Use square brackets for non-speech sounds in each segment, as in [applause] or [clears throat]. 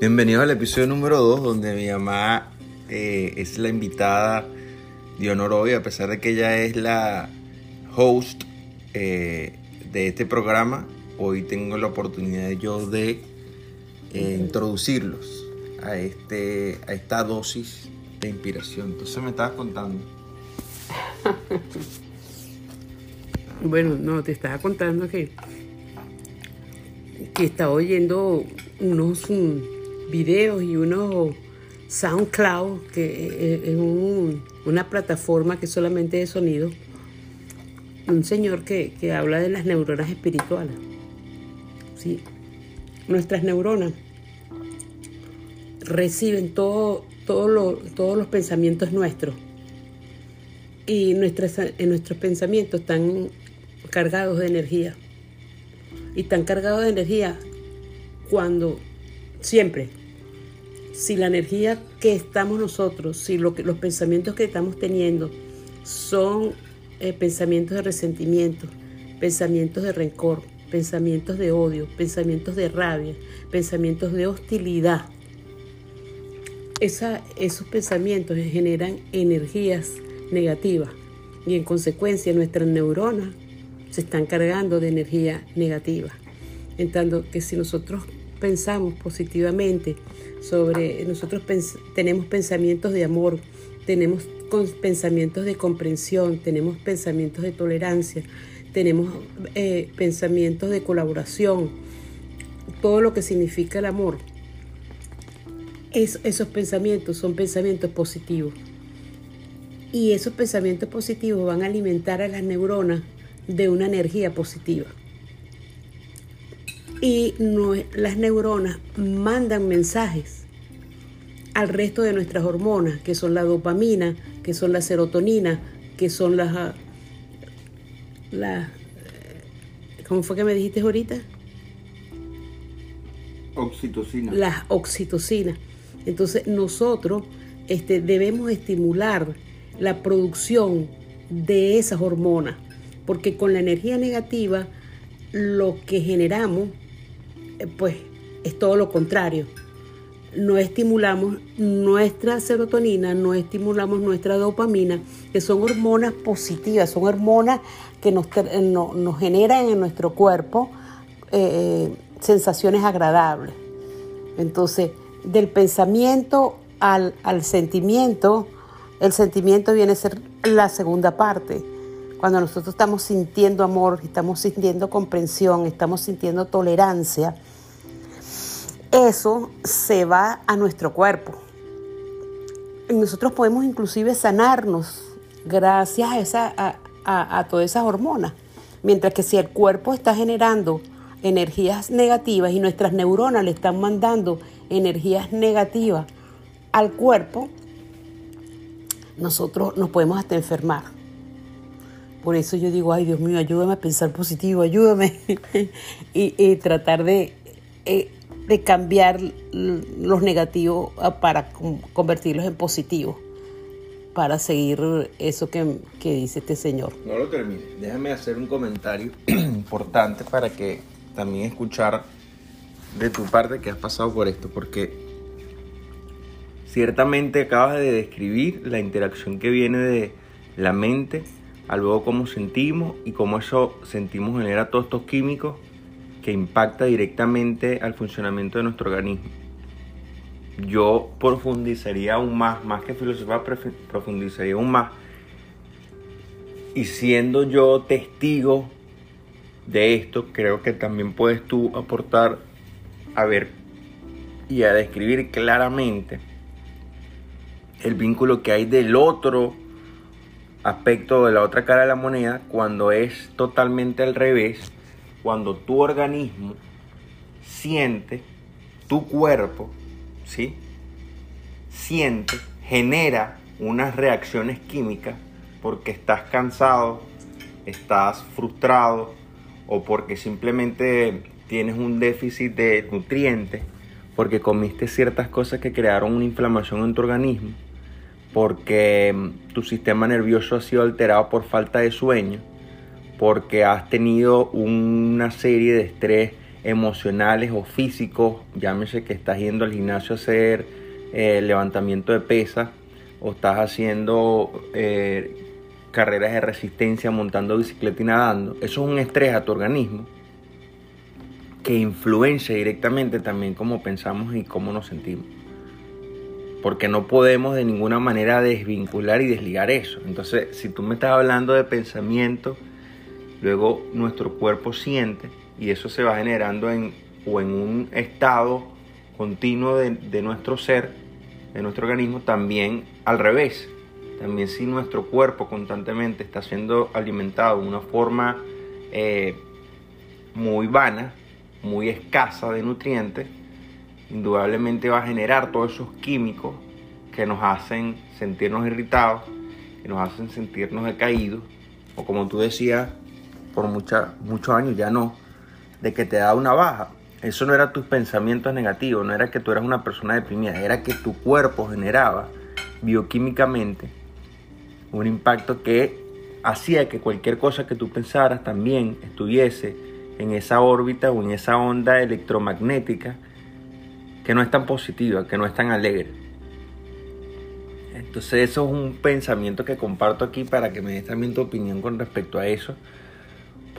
Bienvenidos al episodio número 2, donde mi mamá eh, es la invitada de honor hoy, a pesar de que ella es la host eh, de este programa. Hoy tengo la oportunidad yo de eh, introducirlos a, este, a esta dosis de inspiración. Entonces me estabas contando. [laughs] Bueno, no, te estaba contando que, que estaba oyendo unos videos y unos SoundCloud, que es un- una plataforma que es solamente de sonido. Un señor que, que habla de las neuronas espirituales. ¿sí? Nuestras neuronas reciben todo, todo lo- todos los pensamientos nuestros y nuestras, en nuestros pensamientos están cargados de energía. Y están cargados de energía cuando siempre, si la energía que estamos nosotros, si los pensamientos que estamos teniendo son eh, pensamientos de resentimiento, pensamientos de rencor, pensamientos de odio, pensamientos de rabia, pensamientos de hostilidad, esos pensamientos generan energías negativas y en consecuencia nuestras neuronas se están cargando de energía negativa. En tanto que si nosotros pensamos positivamente sobre, nosotros tenemos pensamientos de amor, tenemos pensamientos de comprensión, tenemos pensamientos de tolerancia, tenemos eh, pensamientos de colaboración, todo lo que significa el amor, es- esos pensamientos son pensamientos positivos. Y esos pensamientos positivos van a alimentar a las neuronas de una energía positiva. Y no- las neuronas mandan mensajes al resto de nuestras hormonas, que son la dopamina, que son la serotonina, que son las... ah, las ¿Cómo fue que me dijiste ahorita? Oxitocina. las oxitocinas. Entonces nosotros este, debemos estimular la producción de esas hormonas, porque con la energía negativa lo que generamos, eh, pues, es todo lo contrario. No estimulamos nuestra serotonina, no estimulamos nuestra dopamina, que son hormonas positivas, son hormonas que nos, no- nos generan en nuestro cuerpo eh, sensaciones agradables. Entonces, del pensamiento al, al sentimiento, el sentimiento viene a ser la segunda parte. Cuando nosotros estamos sintiendo amor, estamos sintiendo comprensión, estamos sintiendo tolerancia, eso se va a nuestro cuerpo. Nosotros podemos inclusive sanarnos gracias a, esa, a, a- a todas esas hormonas. Mientras que si el cuerpo está generando energías negativas y nuestras neuronas le están mandando energías negativas al cuerpo, nosotros nos podemos hasta enfermar. Por eso yo digo, ay Dios mío, ayúdame a pensar positivo, ayúdame. [laughs] y, y tratar de, eh, de cambiar los negativos para con- convertirlos en positivos, para seguir eso que, que dice este señor. No lo termine. Déjame hacer un comentario [clears throat] importante para que también escuchar de tu parte que has pasado por esto, porque ciertamente acabas de describir la interacción que viene de la mente a luego cómo sentimos y cómo eso sentimos genera todos estos químicos que impacta directamente al funcionamiento de nuestro organismo. Yo profundizaría aún más, más que filosofía, prefi- profundizaría aún más y siendo yo testigo de esto, creo que también puedes tú aportar a ver y a describir claramente el vínculo que hay del otro aspecto de la otra cara de la moneda cuando es totalmente al revés, cuando tu organismo siente, tu cuerpo, ¿sí? Siente, genera unas reacciones químicas porque estás cansado, estás frustrado o porque simplemente tienes un déficit de nutrientes, porque comiste ciertas cosas que crearon una inflamación en tu organismo, porque tu sistema nervioso ha sido alterado por falta de sueño, porque has tenido una serie de estrés emocionales o físicos, llámese que estás yendo al gimnasio a hacer eh, levantamiento de pesas o estás haciendo eh, carreras de resistencia montando bicicleta y nadando, eso es un estrés a tu organismo que influencia directamente también cómo pensamos y cómo nos sentimos. Porque no podemos de ninguna manera desvincular y desligar eso. Entonces, si tú me estás hablando de pensamiento, luego nuestro cuerpo siente y eso se va generando en, o en un estado continuo de, de nuestro ser, de nuestro organismo, también al revés. También si nuestro cuerpo constantemente está siendo alimentado de una forma eh, muy vana, muy escasa de nutrientes, indudablemente va a generar todos esos químicos que nos hacen sentirnos irritados, que nos hacen sentirnos decaídos, o como tú decías, por muchos años ya no, de que te da una baja. Eso no era tus pensamientos negativos, no era que tú eras una persona deprimida, era que tu cuerpo generaba bioquímicamente un impacto que hacía que cualquier cosa que tú pensaras también estuviese en esa órbita o en esa onda electromagnética que no es tan positiva, que no es tan alegre. Entonces eso es un pensamiento que comparto aquí para que me des también tu opinión con respecto a eso,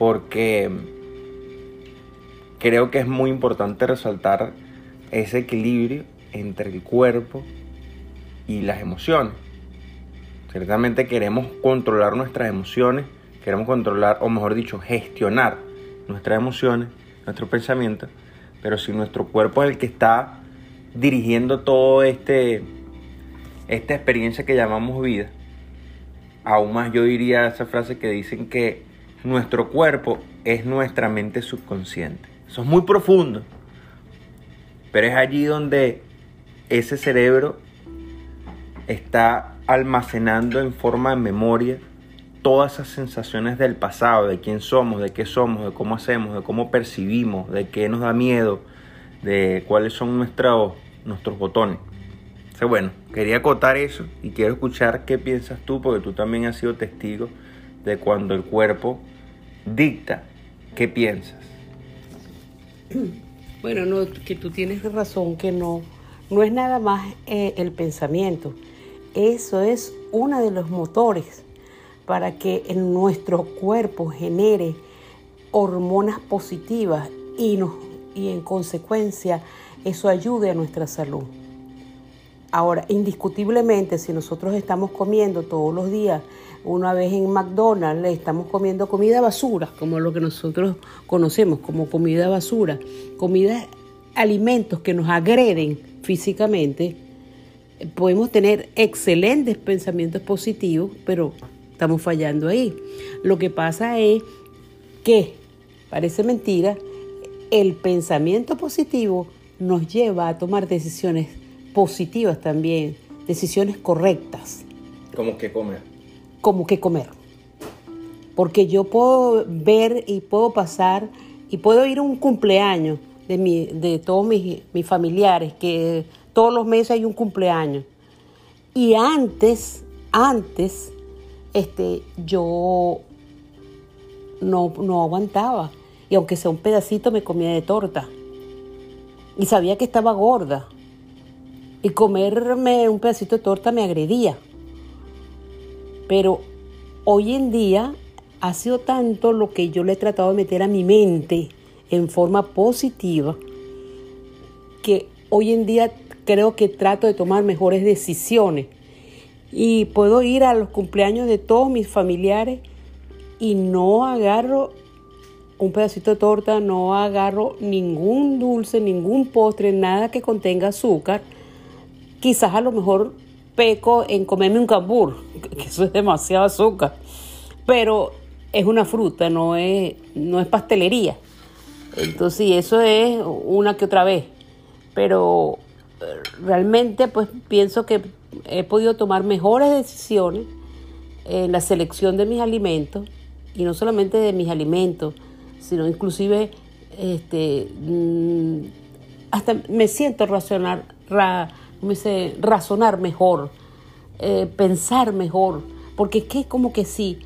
porque creo que es muy importante resaltar ese equilibrio entre el cuerpo y las emociones. Ciertamente queremos controlar nuestras emociones, queremos controlar, o mejor dicho, gestionar nuestras emociones, nuestros pensamientos, pero si nuestro cuerpo es el que está dirigiendo todo este esta experiencia que llamamos vida, aún más yo diría esa frase que dicen que nuestro cuerpo es nuestra mente subconsciente. Eso es muy profundo, pero es allí donde ese cerebro está almacenando en forma de memoria todas esas sensaciones del pasado, de quién somos, de qué somos, de cómo hacemos, de cómo percibimos, de qué nos da miedo, de cuáles son nuestros, nuestros botones. Entonces, bueno, quería acotar eso y quiero escuchar qué piensas tú, porque tú también has sido testigo de cuando el cuerpo dicta qué piensas. [clears throat] Bueno, no, que tú tienes razón, que no, no es nada más eh, el pensamiento. Eso es uno de los motores para que en nuestro cuerpo genere hormonas positivas y, y en consecuencia eso ayude a nuestra salud. Ahora, indiscutiblemente, si nosotros estamos comiendo todos los días, una vez en McDonald's, estamos comiendo comida basura, como lo que nosotros conocemos como comida basura, comida, alimentos que nos agreden físicamente, podemos tener excelentes pensamientos positivos, pero estamos fallando ahí. Lo que pasa es que, parece mentira, el pensamiento positivo nos lleva a tomar decisiones positivas también, decisiones correctas. ¿Cómo que comer? Como que comer. Porque yo puedo ver y puedo pasar y puedo ir a un cumpleaños de, mi, de todos mis, mis familiares, que todos los meses hay un cumpleaños. Y antes, antes, este, yo no, no aguantaba. Y aunque sea un pedacito, me comía de torta. Y sabía que estaba gorda. Y comerme un pedacito de torta me agredía. Pero hoy en día ha sido tanto lo que yo le he tratado de meter a mi mente en forma positiva que hoy en día creo que trato de tomar mejores decisiones y puedo ir a los cumpleaños de todos mis familiares y no agarro un pedacito de torta, no agarro ningún dulce, ningún postre, nada que contenga azúcar. Quizás a lo mejor peco en comerme un cambur, [laughs] que eso es demasiado azúcar, pero es una fruta, no es, no es pastelería. Entonces, eso es una que otra vez. Pero eh, realmente, pues pienso que he podido tomar mejores decisiones en la selección de mis alimentos y no solamente de mis alimentos, sino inclusive este, mm, hasta me siento razonar, me razonar mejor, eh, pensar mejor, porque es que como que sí,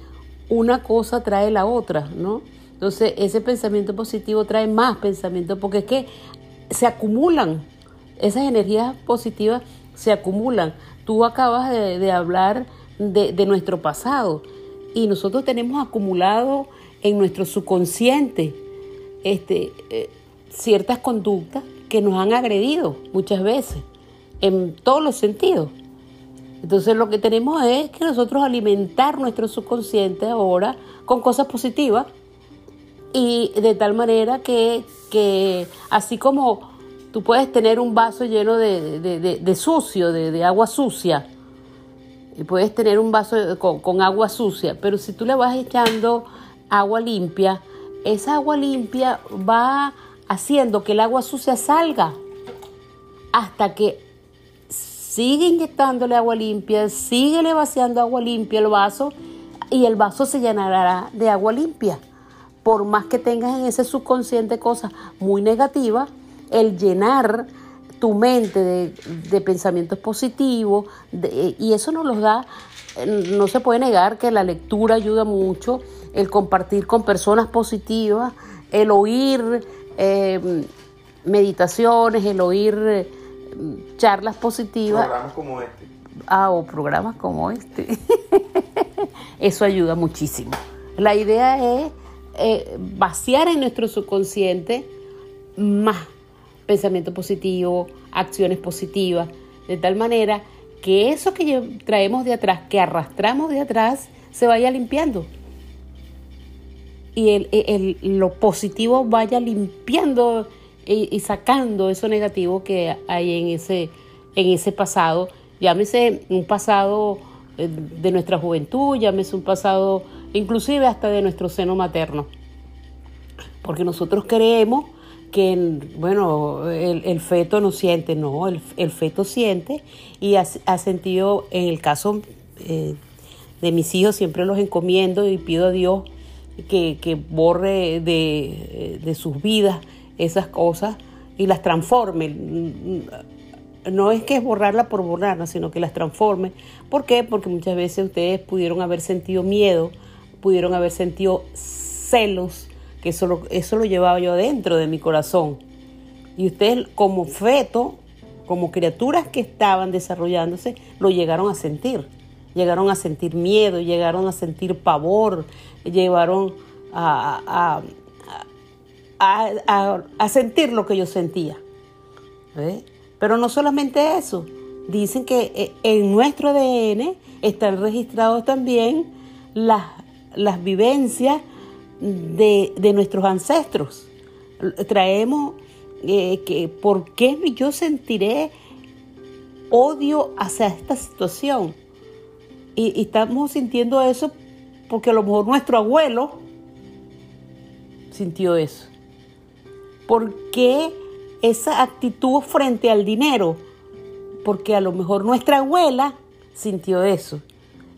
una cosa trae la otra, ¿no? Entonces, ese pensamiento positivo trae más pensamiento porque es que se acumulan, esas energías positivas se acumulan. Tú acabas de, hablar de, nuestro pasado y nosotros tenemos acumulado en nuestro subconsciente este, eh, ciertas conductas que nos han agredido muchas veces, en todos los sentidos. Entonces lo que tenemos es que nosotros alimentar nuestro subconsciente ahora con cosas positivas y de tal manera que, que así como tú puedes tener un vaso lleno de, sucio, de, agua sucia, y puedes tener un vaso con, con agua sucia, pero si tú le vas echando agua limpia, esa agua limpia va haciendo que el agua sucia salga hasta que sigue inyectándole agua limpia, sigue vaciando agua limpia el vaso y el vaso se llenará de agua limpia. Por más que tengas en ese subconsciente cosas muy negativas, el llenar tu mente de, pensamientos positivos, y eso nos los da, no se puede negar que la lectura ayuda mucho, el compartir con personas positivas, el oír eh, meditaciones, el oír charlas positivas. Programas como este. Ah, o programas como este. [laughs] Eso ayuda muchísimo. La idea es eh, vaciar en nuestro subconsciente más pensamiento positivo, acciones positivas, de tal manera que eso que traemos de atrás, que arrastramos de atrás, se vaya limpiando. Y el, lo positivo vaya limpiando y, sacando eso negativo que hay en ese, en ese pasado, llámese un pasado eh, de nuestra juventud, llámese un pasado inclusive hasta de nuestro seno materno. Porque nosotros creemos que, bueno, el, feto no siente, no, el, feto siente y ha, sentido, en el caso eh, de mis hijos, siempre los encomiendo y pido a Dios que, que borre de, de sus vidas esas cosas y las transforme. No es que es borrarla por borrarla, sino que las transforme. ¿Por qué? Porque muchas veces ustedes pudieron haber sentido miedo, pudieron haber sentido celos, que eso lo, eso lo llevaba yo dentro de mi corazón. Y ustedes como feto, como criaturas que estaban desarrollándose, lo llegaron a sentir. Llegaron a sentir miedo, llegaron a sentir pavor, llegaron a a, sentir lo que yo sentía. Pero no solamente eso, dicen que eh, en nuestro ADN están registrados también las, las vivencias de, nuestros ancestros. Traemos eh, que por qué yo sentiré odio hacia esta situación. y, estamos sintiendo eso porque a lo mejor nuestro abuelo sintió eso. ¿Por qué esa actitud frente al dinero? Porque a lo mejor nuestra abuela sintió eso.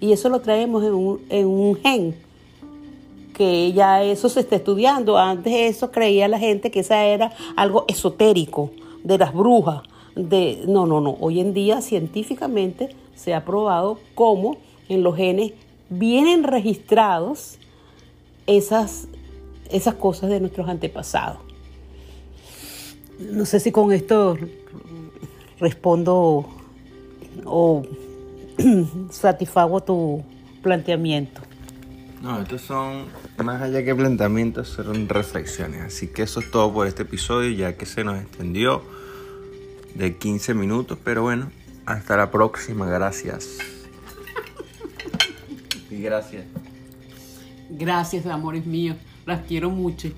Y eso lo traemos en un, gen. Que ya eso se está estudiando. Antes eso creía la gente que esa era algo esotérico, de las brujas. De, no, no, no. Hoy en día científicamente se ha probado cómo en los genes vienen registrados esas, esas cosas de nuestros antepasados. No sé si con esto respondo o [clears throat] satisfago tu planteamiento. No, estos son, más allá que planteamientos, son reflexiones. Así que eso es todo por este episodio, ya que se nos extendió de 15 minutos. Pero bueno, hasta la próxima. Gracias. Y gracias. Gracias, amores míos. Las quiero mucho.